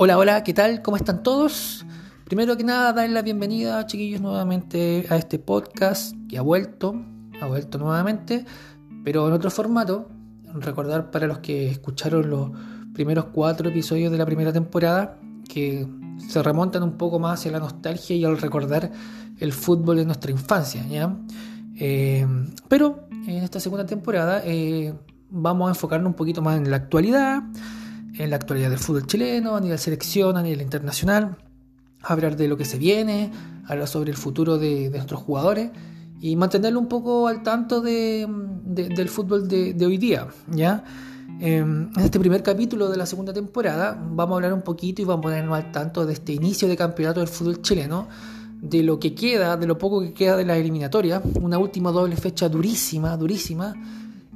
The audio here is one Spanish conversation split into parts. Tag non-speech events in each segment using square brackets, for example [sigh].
Hola, hola, ¿qué tal? ¿Cómo están todos? Primero que nada, darles la bienvenida, chiquillos, nuevamente a este podcast que ha vuelto, ha vuelto nuevamente, pero en otro formato. Recordar para los que escucharon los primeros cuatro episodios de la primera temporada que se remontan un poco más hacia la nostalgia y al recordar el fútbol de nuestra infancia, ¿ya? Eh, pero en esta segunda temporada eh, vamos a enfocarnos un poquito más en la actualidad, en la actualidad del fútbol chileno, a nivel selección, a nivel internacional, hablar de lo que se viene, hablar sobre el futuro de, nuestros jugadores y mantenerlo un poco al tanto de, del fútbol de, hoy día. ¿ya? Em, en este primer capítulo de la segunda temporada vamos a hablar un poquito y vamos a ponernos al tanto de este inicio de campeonato del fútbol chileno, de lo que queda, de lo poco que queda de la eliminatoria, una última doble fecha durísima, durísima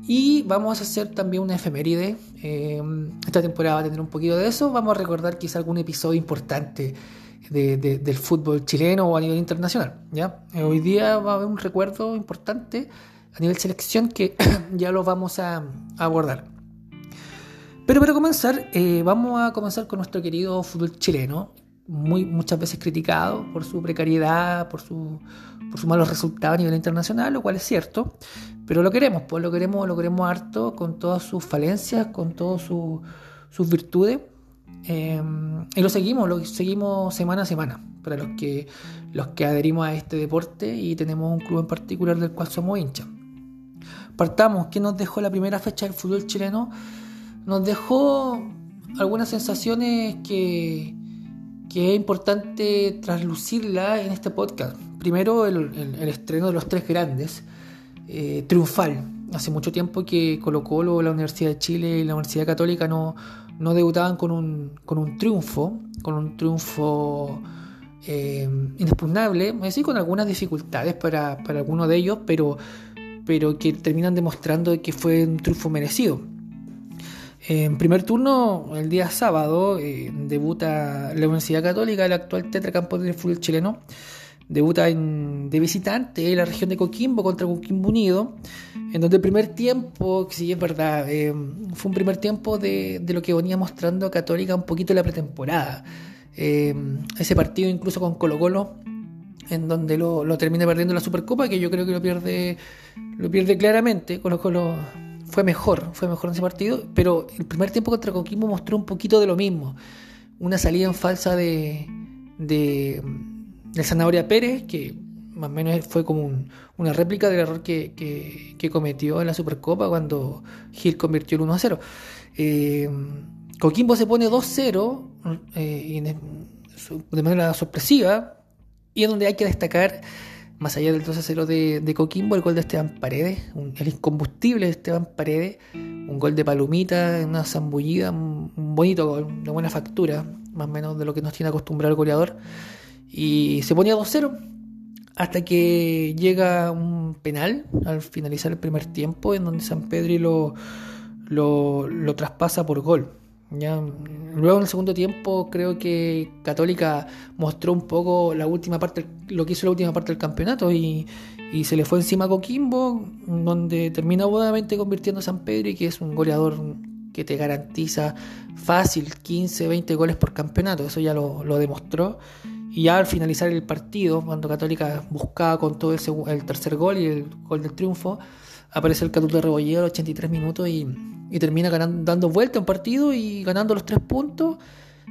y vamos a hacer también una efeméride. Eh, esta temporada va a tener un poquito de eso. Vamos a recordar quizá algún episodio importante del fútbol chileno o a nivel internacional. Eh, hoy día va a haber un recuerdo importante a nivel selección que [clears throat] ya lo vamos a, abordar. Pero para comenzar, eh, vamos a comenzar con nuestro querido fútbol chileno, muy, muchas veces criticado por su precariedad, por, su, por sus malos resultados a nivel internacional, lo cual es cierto, pero lo queremos, pues lo queremos, lo harto con todas sus falencias, con todas sus virtudes. Eh, y lo seguimos, lo seguimos semana a semana, para los que, los que adherimos a este deporte y tenemos un club en particular del cual somos hinchas. Partamos, ¿qué nos dejó la primera fecha del fútbol chileno? Nos dejó algunas sensaciones que, que es importante traslucirla en este podcast. Primero, el, estreno de los tres grandes, eh, triunfal. Hace mucho tiempo que Colo Colo, la Universidad de Chile y la Universidad Católica no, no debutaban con un, con un triunfo, con un triunfo eh, inexpugnable, decir, con algunas dificultades para, para algunos de ellos, pero, pero que terminan demostrando que fue un triunfo merecido. En primer turno, el día sábado, eh, debuta la Universidad Católica, el actual tetracampeón del fútbol chileno. Debuta en, de visitante en la región de Coquimbo contra Coquimbo Unido, en donde el primer tiempo, sí es verdad, eh, fue un primer tiempo de, lo que venía mostrando Católica un poquito la pretemporada. Eh, ese partido incluso con Colo Colo, en donde lo, lo termina perdiendo la Supercopa, que yo creo que lo pierde, lo pierde claramente. Colo Colo fue mejor, fue mejor en ese partido, pero el primer tiempo contra Coquimbo mostró un poquito de lo mismo. Una salida en falsa de, de, Zanahoria Pérez, que más o menos fue como una réplica del error que, cometió en la Supercopa cuando Gil convirtió el 1 a 0. Eh, Coquimbo se pone 2-0 eh, de manera sorpresiva y es donde hay que destacar más allá del 2-0 de, de, Coquimbo, el gol de Esteban Paredes, el incombustible de Esteban Paredes, un gol de palomita, una zambullida, un, bonito gol, de buena factura, más o menos de lo que nos tiene acostumbrado el goleador. Y se ponía 2-0 hasta que llega un penal al finalizar el primer tiempo, en donde San Pedro lo, lo traspasa por gol. Ya, luego en el segundo tiempo creo que Católica mostró un poco la última parte, lo que hizo la última parte del campeonato y, se le fue encima a Coquimbo, donde terminó nuevamente convirtiendo a San Pedro y que es un goleador que te garantiza fácil 15, 20 goles por campeonato, eso ya lo, demostró. Y ya al finalizar el partido, cuando Católica buscaba con todo el, el tercer gol y el gol del triunfo, aparece el Catuto de Rebollero a los 83 minutos y, termina ganando, dando vuelta un partido y ganando los tres puntos.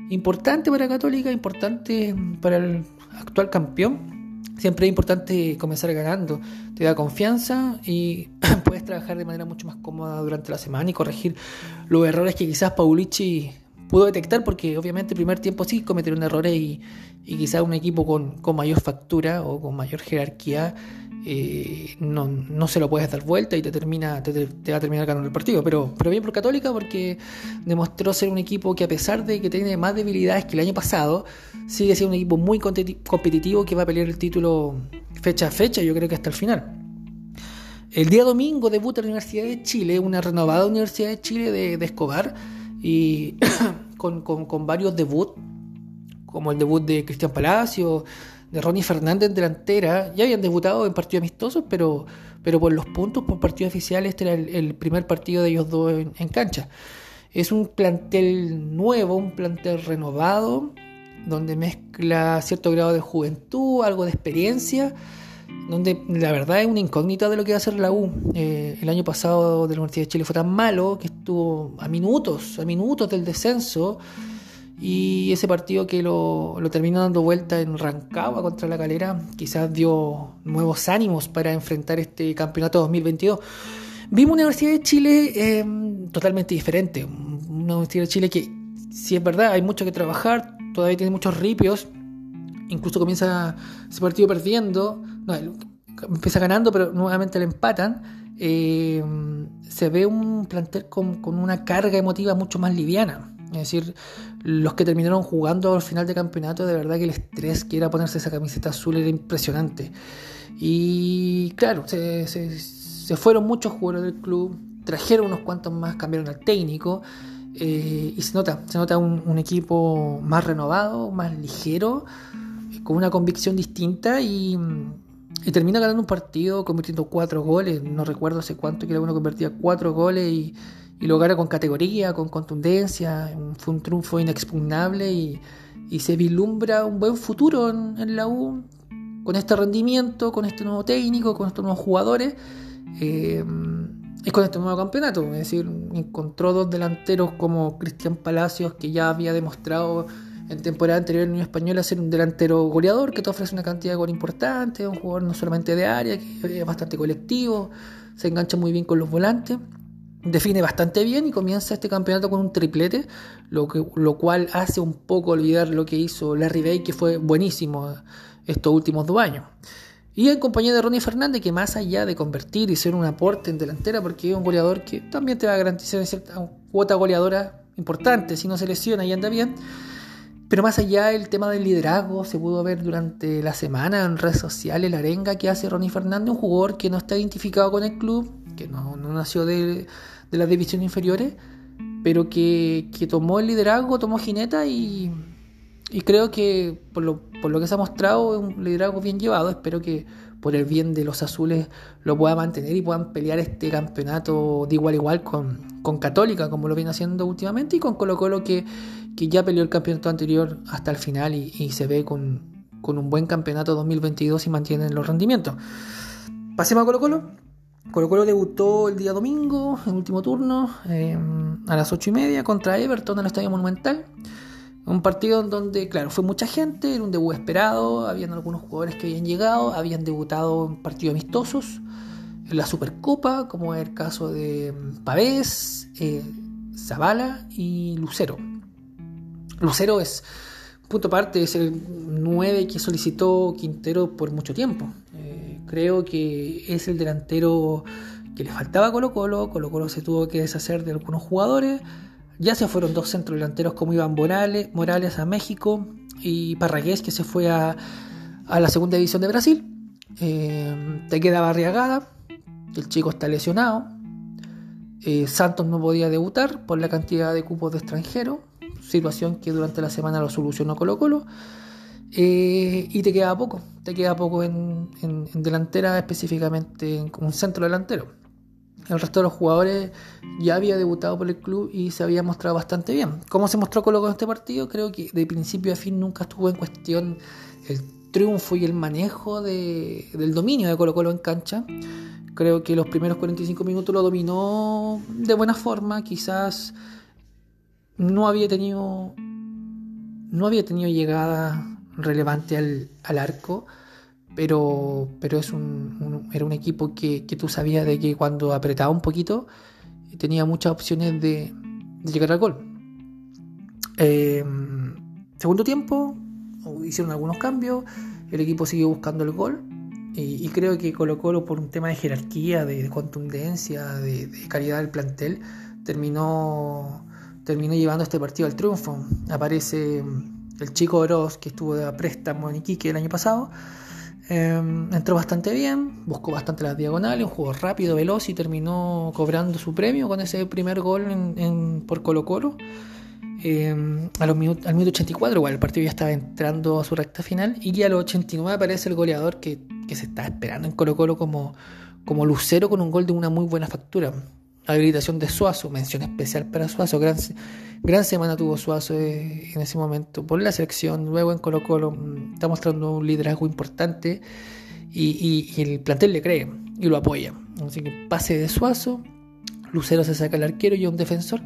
Importante para Católica, importante para el actual campeón. Siempre es importante comenzar ganando, te da confianza y [clears throat] puedes trabajar de manera mucho más cómoda durante la semana y corregir los errores que quizás Paulici pudo detectar, porque obviamente el primer tiempo sí cometieron errores y, y quizás un equipo con, con mayor factura o con mayor jerarquía eh, no, no, se lo puedes dar vuelta y te termina te, va a terminar ganando el partido. Pero, pero bien por Católica porque demostró ser un equipo que a pesar de que tiene más debilidades que el año pasado, sigue siendo un equipo muy competitivo que va a pelear el título fecha a fecha, yo creo que hasta el final. El día domingo debuta la Universidad de Chile, una renovada Universidad de Chile de, Escobar, y [coughs] con, con, varios debuts, como el debut de Cristian Palacio, de Ronnie Fernández delantera. Ya habían debutado en partidos amistosos, pero, pero por los puntos, por partidos oficiales, este era el, primer partido de ellos dos en, cancha. Es un plantel nuevo, un plantel renovado, donde mezcla cierto grado de juventud, algo de experiencia, donde la verdad es una incógnita de lo que va a hacer la U. Eh, el año pasado de la Universidad de Chile fue tan malo que estuvo a minutos, a minutos del descenso. Y ese partido que lo, lo terminó dando vuelta en Rancagua contra la Calera, quizás dio nuevos ánimos para enfrentar este campeonato 2022. Vimos una Universidad de Chile eh, totalmente diferente. Una Universidad de Chile que, si es verdad, hay mucho que trabajar, todavía tiene muchos ripios. Incluso comienza ese partido perdiendo. No, empieza ganando, pero nuevamente le empatan. Eh, se ve un plantel con, con, una carga emotiva mucho más liviana. Es decir, los que terminaron jugando al final de campeonato, de verdad que el estrés que era ponerse esa camiseta azul era impresionante. Y claro, se, se, se fueron muchos jugadores del club, trajeron unos cuantos más, cambiaron al técnico. Eh, y se nota, se nota un, un, equipo más renovado, más ligero, con una convicción distinta y, y, termina ganando un partido convirtiendo cuatro goles. No recuerdo hace cuánto que uno convertía cuatro goles y, y lo gana con categoría, con contundencia. Fue un triunfo inexpugnable y, y se vislumbra un buen futuro en, la U con este rendimiento, con este nuevo técnico, con estos nuevos jugadores. Eh, y con este nuevo campeonato, es decir, encontró dos delanteros como Cristian Palacios, que ya había demostrado en temporada anterior en Unión Española ser un delantero goleador, que te ofrece una cantidad de gol importante, un jugador no solamente de área, que es bastante colectivo, se engancha muy bien con los volantes, define bastante bien y comienza este campeonato con un triplete, lo, que, lo cual hace un poco olvidar lo que hizo Larry Bay, que fue buenísimo estos últimos dos años. Y en compañía de Ronnie Fernández, que más allá de convertir y ser un aporte en delantera, porque es un goleador que también te va a garantizar cierta cuota goleadora importante, si no se lesiona y anda bien. Pero más allá el tema del liderazgo, se pudo ver durante la semana en redes sociales la arenga que hace Ronnie Fernández, un jugador que no está identificado con el club, que no, nació de, las divisiones inferiores, pero que, tomó el liderazgo, tomó jineta y, y creo que por lo, por lo que se ha mostrado es un liderazgo bien llevado. Espero que por el bien de los azules lo pueda mantener y puedan pelear este campeonato de igual a igual con, con Católica, como lo viene haciendo últimamente, y con Colo Colo que, que ya peleó el campeonato anterior hasta el final y, se ve con, con, un buen campeonato 2022 y mantienen los rendimientos. Pasemos a Colo Colo. Colo Colo debutó el día domingo, en último turno, eh, a las 8 y media contra Everton en el Estadio Monumental. Un partido en donde, claro, fue mucha gente, era un debut esperado, habían algunos jugadores que habían llegado, habían debutado en partidos amistosos, en la Supercopa, como es el caso de Pavés, eh, Zavala y Lucero. Lucero es, punto aparte, es el 9 que solicitó Quintero por mucho tiempo. Eh, creo que es el delantero que le faltaba a Colo Colo, Colo Colo se tuvo que deshacer de algunos jugadores ya se fueron dos centrodelanteros como Iván Morales, Morales a México y Parragués que se fue a, a la segunda división de Brasil. Eh, te queda Barriagada, el chico está lesionado. Eh, Santos no podía debutar por la cantidad de cupos de extranjeros, situación que durante la semana lo solucionó Colo Colo. Eh, y te queda poco, te queda poco en, en, en delantera, específicamente en un centro delantero. El resto de los jugadores ya había debutado por el club y se había mostrado bastante bien. ¿Cómo se mostró Colo en este partido? Creo que de principio a fin nunca estuvo en cuestión el triunfo y el manejo de, del dominio de Colo Colo en cancha. Creo que los primeros 45 minutos lo dominó de buena forma. Quizás no había tenido no había tenido llegada relevante al, al arco pero, pero es un, era un equipo que, que, tú sabías de que cuando apretaba un poquito tenía muchas opciones de, de llegar al gol. Eh, segundo tiempo, hicieron algunos cambios, el equipo siguió buscando el gol y, creo que Colo Colo por un tema de jerarquía, de, de contundencia, de, de, calidad del plantel, terminó, terminó llevando este partido al triunfo. Aparece el chico Oroz que estuvo de préstamo en Iquique el año pasado eh, entró bastante bien, buscó bastante las diagonales, un juego rápido, veloz y terminó cobrando su premio con ese primer gol por Colo Colo. Eh, a los minut, al minuto 84, igual el partido ya estaba entrando a su recta final y a los 89 aparece el goleador que, que se está esperando en Colo Colo como, como lucero con un gol de una muy buena factura. Habilitación de Suazo, mención especial para Suazo, gran, gran semana tuvo Suazo eh, en ese momento por la selección, luego en Colo Colo mm, está mostrando un liderazgo importante y, el plantel le cree y lo apoya. Así que pase de Suazo, Lucero se saca el arquero y un defensor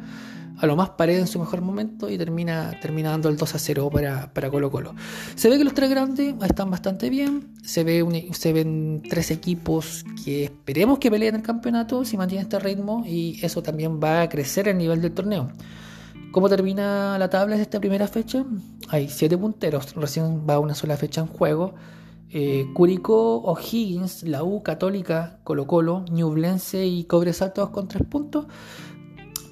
a lo más pared en su mejor momento y termina, termina dando el 2 a 0 para, para Colo Colo. Se ve que los tres grandes están bastante bien, se, ve se ven tres equipos que esperemos que peleen el campeonato si mantienen este ritmo y eso también va a crecer el nivel del torneo. ¿Cómo termina la tabla de esta primera fecha? Hay siete punteros, recién va una sola fecha en juego. Eh, Curicó, O'Higgins, la U, Católica, Colo Colo, Ñublense y Cobresal todos con tres puntos.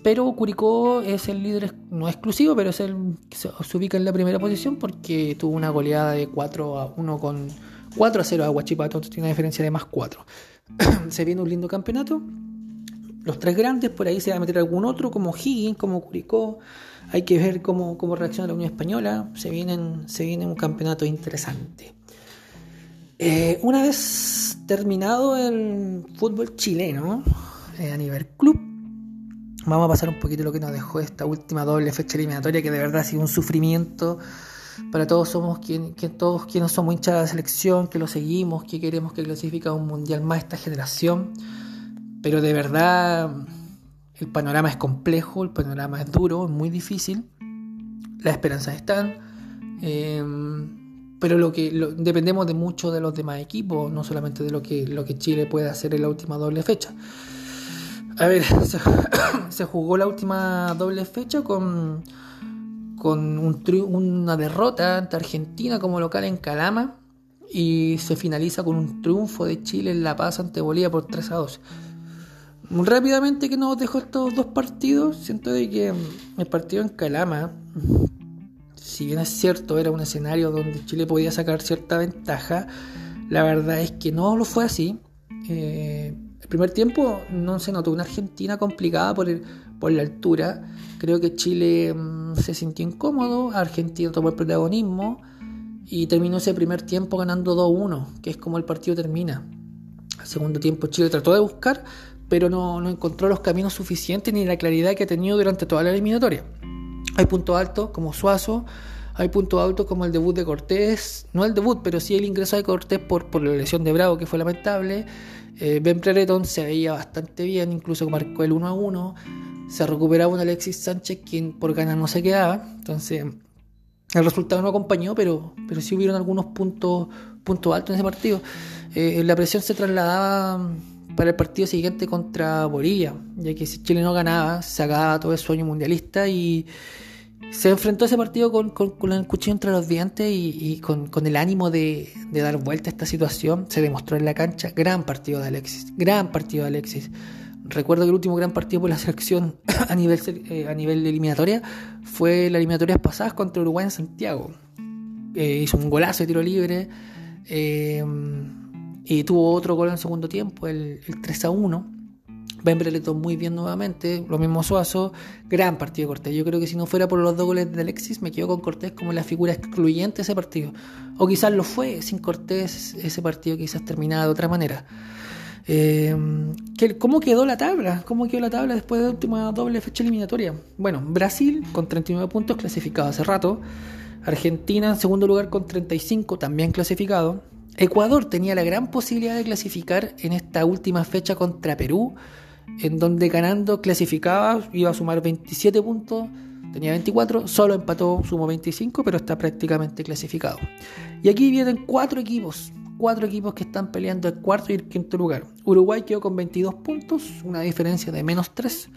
Pero Curicó es el líder, no exclusivo, pero es el que se, ubica en la primera posición porque tuvo una goleada de 4 a 1 con 4 a 0 a Huachipato, entonces tiene una diferencia de más 4. [coughs] se viene un lindo campeonato. Los tres grandes, por ahí se va a meter algún otro, como Higgins, como Curicó. Hay que ver cómo, cómo reacciona la Unión Española. Se, vienen, se viene un campeonato interesante. Eh, una vez terminado el fútbol chileno eh, a nivel club, Vamos a pasar un poquito lo que nos dejó esta última doble fecha eliminatoria, que de verdad ha sido un sufrimiento para todos somos todos quienes somos hinchas de la selección, que lo seguimos, que queremos que clasifique a un mundial más esta generación. Pero de verdad el panorama es complejo, el panorama es duro, es muy difícil. Las esperanzas están. Em, pero lo que dependemos de mucho de los demás equipos, no solamente de lo que, lo que Chile puede hacer en la última doble fecha. A ver, [coughs] [coughs] se, jugó la última doble fecha con, con una derrota ante Argentina como local en Calama y se finaliza con un triunfo de Chile en La Paz ante Bolivia por 3 a 2. Rápidamente que nos dejó estos dos partidos, siento de que el partido en Calama, si bien es cierto, era un escenario donde Chile podía sacar cierta ventaja, la verdad es que no lo fue así. Eh, el primer tiempo no se notó una Argentina complicada por, por la altura. Creo que Chile mm, se sintió incómodo, Argentina tomó el protagonismo y terminó ese primer tiempo ganando 2-1, que es como el partido termina. Al segundo tiempo Chile trató de buscar, pero no, no encontró los caminos suficientes ni la claridad que ha tenido durante toda la eliminatoria. Hay puntos altos como Suazo, hay puntos altos como el debut de Cortés, no el debut, pero sí el ingreso de Cortés por, por la lesión de Bravo, que fue lamentable. Eh, ben Prereton se veía bastante bien, incluso marcó el 1 a 1. Se recuperaba un Alexis Sánchez, quien por ganas no se quedaba. Entonces, el resultado no acompañó, pero, pero sí hubieron algunos puntos, puntos altos en ese partido. Eh, la presión se trasladaba para el partido siguiente contra Bolivia, ya que si Chile no ganaba, se acababa todo el sueño mundialista y se enfrentó ese partido con, el cuchillo entre los dientes y, con, el ánimo de, dar vuelta a esta situación. Se demostró en la cancha. Gran partido de Alexis. Gran partido de Alexis. Recuerdo que el último gran partido por la selección [coughs] a nivel, eh, a nivel de eliminatoria fue la eliminatoria pasadas contra Uruguay en Santiago. Eh, hizo un golazo de tiro libre eh, y tuvo otro gol en el segundo tiempo, el, el 3 a 1 Ben Brereton muy bien nuevamente, lo mismo Suazo, gran partido de Cortés. Yo creo que si no fuera por los dos goles de Alexis, me quedo con Cortés como la figura excluyente de ese partido. O quizás lo fue, sin Cortés ese partido quizás terminaba de otra manera. Eh, ¿Cómo quedó la tabla? ¿Cómo quedó la tabla después de la última doble fecha eliminatoria? Bueno, Brasil con 39 puntos clasificado hace rato. Argentina en segundo lugar con 35 también clasificado. Ecuador tenía la gran posibilidad de clasificar en esta última fecha contra Perú en donde ganando clasificaba, iba a sumar 27 puntos, tenía 24, solo empató, sumó 25, pero está prácticamente clasificado. Y aquí vienen cuatro equipos, cuatro equipos que están peleando el cuarto y el quinto lugar. Uruguay quedó con 22 puntos, una diferencia de menos 3.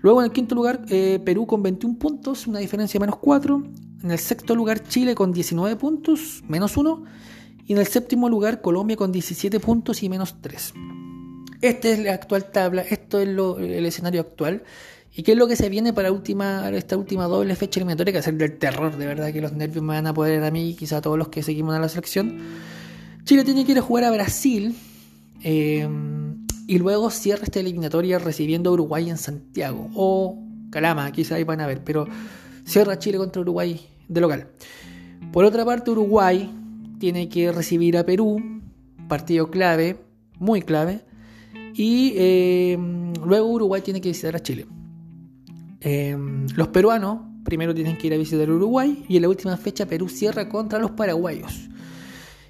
Luego en el quinto lugar, eh, Perú con 21 puntos, una diferencia de menos 4. En el sexto lugar, Chile con 19 puntos, menos 1. Y en el séptimo lugar, Colombia con 17 puntos y menos 3. Esta es la actual tabla, esto es el escenario actual. ¿Y qué es lo que se viene para última, esta última doble fecha eliminatoria? Que va a ser del terror, de verdad que los nervios me van a poder a mí y quizá a todos los que seguimos a la selección. Chile tiene que ir a jugar a Brasil eh, y luego cierra esta eliminatoria recibiendo a Uruguay en Santiago o Calama, quizá ahí van a ver, pero cierra Chile contra Uruguay de local. Por otra parte, Uruguay tiene que recibir a Perú, partido clave, muy clave, Y eh, luego Uruguay tiene que visitar a Chile. Eh, los peruanos primero tienen que ir a visitar Uruguay y en la última fecha Perú cierra contra los paraguayos.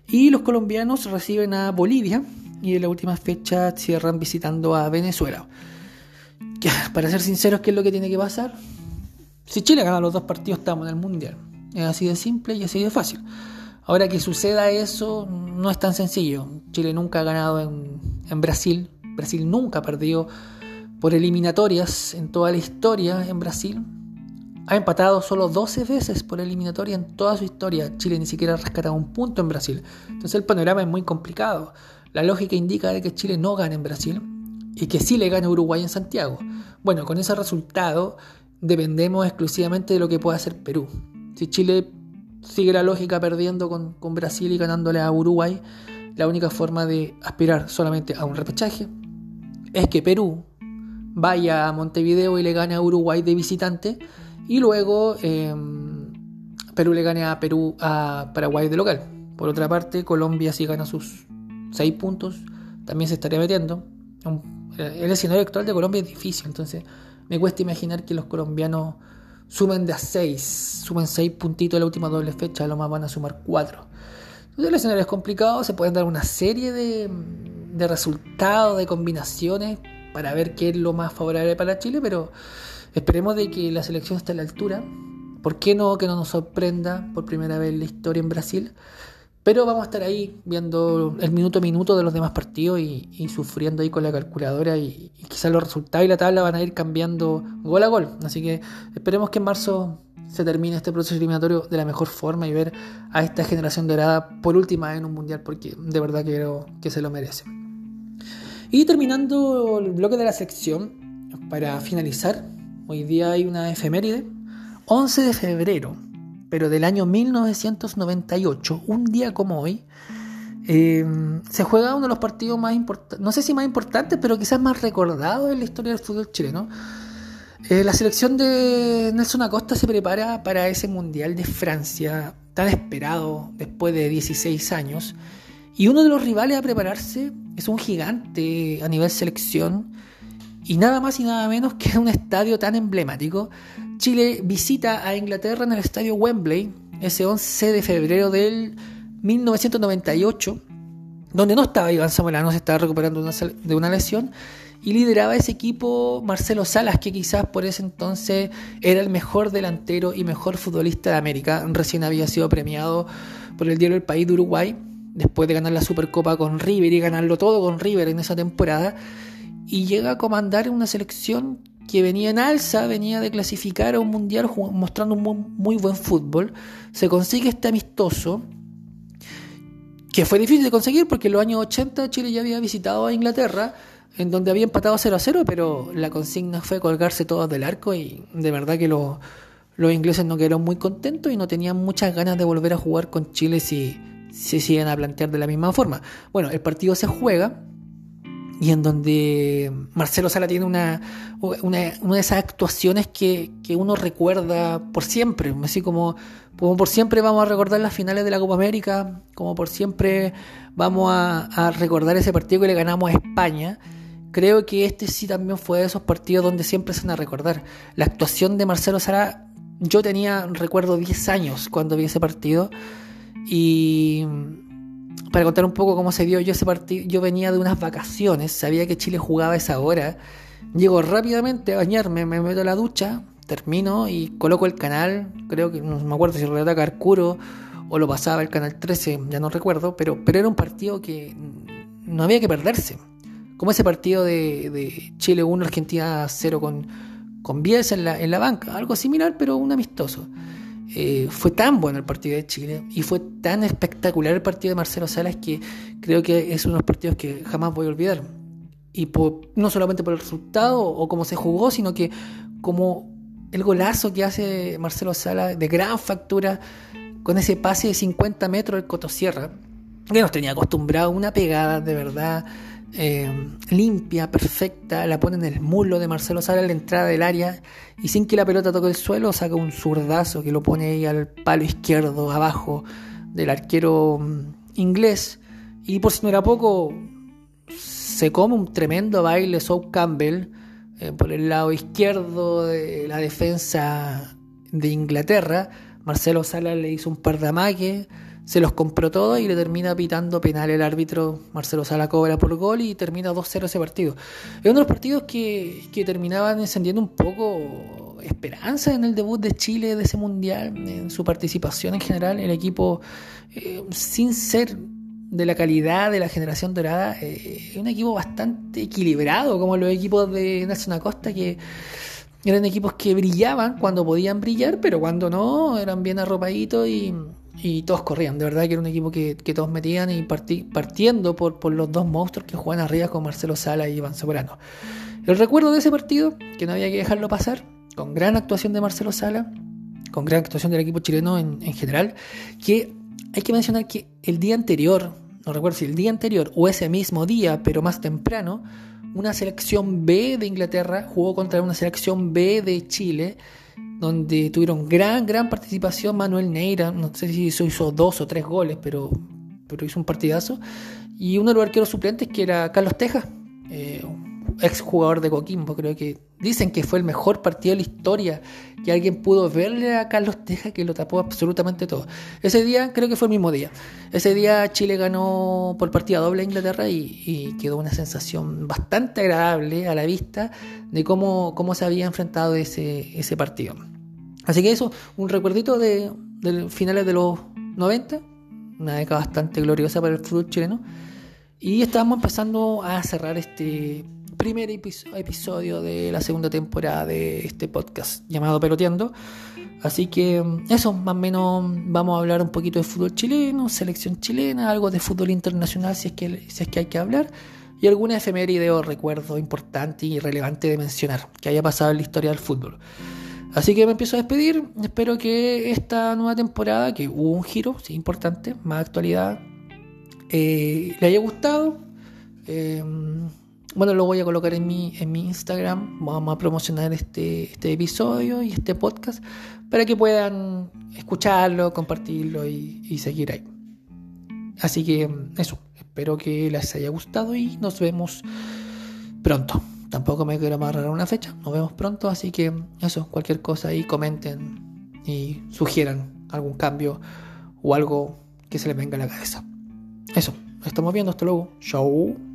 Y los colombianos reciben a Bolivia y en la última fecha cierran visitando a Venezuela. Para ser sinceros, ¿qué es lo que tiene que pasar? Si Chile gana los dos partidos, estamos en el Mundial. Es así de simple y así de fácil. Ahora que suceda eso, no es tan sencillo. Chile nunca ha ganado en, en Brasil. Brasil nunca perdió por eliminatorias en toda la historia en Brasil. Ha empatado solo 12 veces por eliminatoria en toda su historia. Chile ni siquiera ha rescatado un punto en Brasil. Entonces el panorama es muy complicado. La lógica indica de que Chile no gane en Brasil y que sí le gane Uruguay en Santiago. Bueno, con ese resultado dependemos exclusivamente de lo que pueda hacer Perú. Si Chile sigue la lógica perdiendo con, con Brasil y ganándole a Uruguay, la única forma de aspirar solamente a un repechaje es que Perú vaya a Montevideo y le gane a Uruguay de visitante y luego eh, Perú le gane a Perú a Paraguay de local. Por otra parte, Colombia si gana sus 6 puntos, también se estaría metiendo. El escenario actual de Colombia es difícil, entonces me cuesta imaginar que los colombianos sumen de a 6, sumen 6 puntitos en la última doble fecha, lo más van a sumar 4. Entonces el escenario es complicado, se pueden dar una serie de, de resultados, de combinaciones para ver qué es lo más favorable para Chile, pero esperemos de que la selección esté a la altura. ¿Por qué no que no nos sorprenda por primera vez en la historia en Brasil? Pero vamos a estar ahí viendo el minuto a minuto de los demás partidos y, sufriendo ahí con la calculadora y, y, quizás los resultados y la tabla van a ir cambiando gol a gol. Así que esperemos que en marzo se termine este proceso eliminatorio de la mejor forma y ver a esta generación dorada por última en un mundial porque de verdad creo que se lo merece. Y terminando el bloque de la sección, para finalizar, hoy día hay una efeméride, 11 de febrero, pero del año 1998, un día como hoy, eh, se juega uno de los partidos más importantes, no sé si más importantes, pero quizás más recordados en la historia del fútbol chileno. Eh, la selección de Nelson Acosta se prepara para ese Mundial de Francia, tan esperado después de 16 años. Y uno de los rivales a prepararse es un gigante a nivel selección. Y nada más y nada menos que un estadio tan emblemático. Chile visita a Inglaterra en el estadio Wembley ese 11 de febrero del 1998, donde no estaba Iván Zamorano, se estaba recuperando de una lesión, y lideraba ese equipo Marcelo Salas, que quizás por ese entonces era el mejor delantero y mejor futbolista de América. Recién había sido premiado por el diario El País de Uruguay, después de ganar la Supercopa con River y ganarlo todo con River en esa temporada, y llega a comandar una selección que venía en alza, venía de clasificar a un mundial mostrando un muy buen fútbol. Se consigue este amistoso, que fue difícil de conseguir porque en los años 80 Chile ya había visitado a Inglaterra, en donde había empatado 0 a 0, pero la consigna fue colgarse todos del arco y de verdad que los, ingleses no quedaron muy contentos y no tenían muchas ganas de volver a jugar con Chile si se siguen a plantear de la misma forma. Bueno, el partido se juega y en donde Marcelo Sala tiene una, una, de esas actuaciones que, que, uno recuerda por siempre, así como, como por siempre vamos a recordar las finales de la Copa América, como por siempre vamos a, a recordar ese partido que le ganamos a España creo que este sí también fue de esos partidos donde siempre se van a recordar. La actuación de Marcelo Sara, yo tenía, recuerdo, 10 años cuando vi ese partido. Y para contar un poco cómo se dio yo ese partido, yo venía de unas vacaciones, sabía que Chile jugaba esa hora. Llego rápidamente a bañarme, me meto a la ducha, termino y coloco el canal. Creo que no me acuerdo si relata Carcuro o lo pasaba el canal 13, ya no recuerdo, pero, pero era un partido que no había que perderse como ese partido de, Chile 1, Argentina 0 con, con Bielsa en la, en la banca, algo similar, pero un amistoso. Eh, fue tan bueno el partido de Chile y fue tan espectacular el partido de Marcelo Salas que creo que es uno de los partidos que jamás voy a olvidar. Y no solamente por el resultado o cómo se jugó, sino que como el golazo que hace Marcelo Salas de gran factura con ese pase de 50 metros del Cotosierra, que nos tenía acostumbrado una pegada de verdad eh, limpia, perfecta, la pone en el muslo de Marcelo Sala a la entrada del área y sin que la pelota toque el suelo saca un zurdazo que lo pone ahí al palo izquierdo abajo del arquero mm, inglés y por si no era poco se come un tremendo baile Soul Campbell eh, por el lado izquierdo de la defensa de Inglaterra. Marcelo Sala le hizo un par de amaques, se los compró todos y le termina pitando penal el árbitro. Marcelo Sala cobra por gol y termina 2-0 ese partido. Es uno de los partidos que, que terminaban encendiendo un poco esperanza en el debut de Chile de ese mundial, en su participación en general. El equipo, eh, sin ser de la calidad de la generación dorada, eh, es un equipo bastante equilibrado, como los equipos de Nelson Acosta, que eran equipos que brillaban cuando podían brillar, pero cuando no, eran bien arropaditos y, todos corrían. De verdad que era un equipo que, todos metían y partiendo por, por, los dos monstruos que juegan arriba con Marcelo Sala y Iván Sobrano. El recuerdo de ese partido, que no había que dejarlo pasar, con gran actuación de Marcelo Sala, con gran actuación del equipo chileno en, en general, que hay que mencionar que el día anterior, no recuerdo si el día anterior o ese mismo día, pero más temprano, una selección B de Inglaterra jugó contra una selección B de Chile, donde tuvieron gran, gran participación Manuel Neira, no sé si hizo dos o tres goles, pero, pero hizo un partidazo, y uno de los arqueros suplentes que era Carlos Tejas, eh, ex jugador de Coquimbo, creo que dicen que fue el mejor partido de la historia, que alguien pudo verle a Carlos Teja que lo tapó absolutamente todo. Ese día creo que fue el mismo día. Ese día Chile ganó por partida doble a Inglaterra y, quedó una sensación bastante agradable a la vista de cómo, cómo se había enfrentado ese, ese partido. Así que eso, un recuerdito de, de finales de los 90, una década bastante gloriosa para el fútbol chileno. Y estábamos empezando a cerrar este primer episodio de la segunda temporada de este podcast llamado Peloteando. Así que mm, eso, más o menos vamos a hablar un poquito de fútbol chileno, selección chilena, algo de fútbol internacional si es que, si es que hay que hablar, y alguna efeméride o recuerdo importante y relevante de mencionar que haya pasado en la historia del fútbol. Así que me empiezo a despedir. Espero que esta nueva temporada, que hubo un giro, sí, importante, más actualidad, eh, le haya gustado. Eh, bueno, lo voy a colocar en mi, en mi Instagram. Vamos a promocionar este, este episodio y este podcast para que puedan escucharlo, compartirlo y, seguir ahí. Así que eso, espero que les haya gustado y nos vemos pronto. Tampoco me quiero amarrar una fecha, nos vemos pronto, así que eso, cualquier cosa ahí comenten y sugieran algún cambio o algo que se les venga a la cabeza. Eso, estamos viendo, hasta luego. Chau.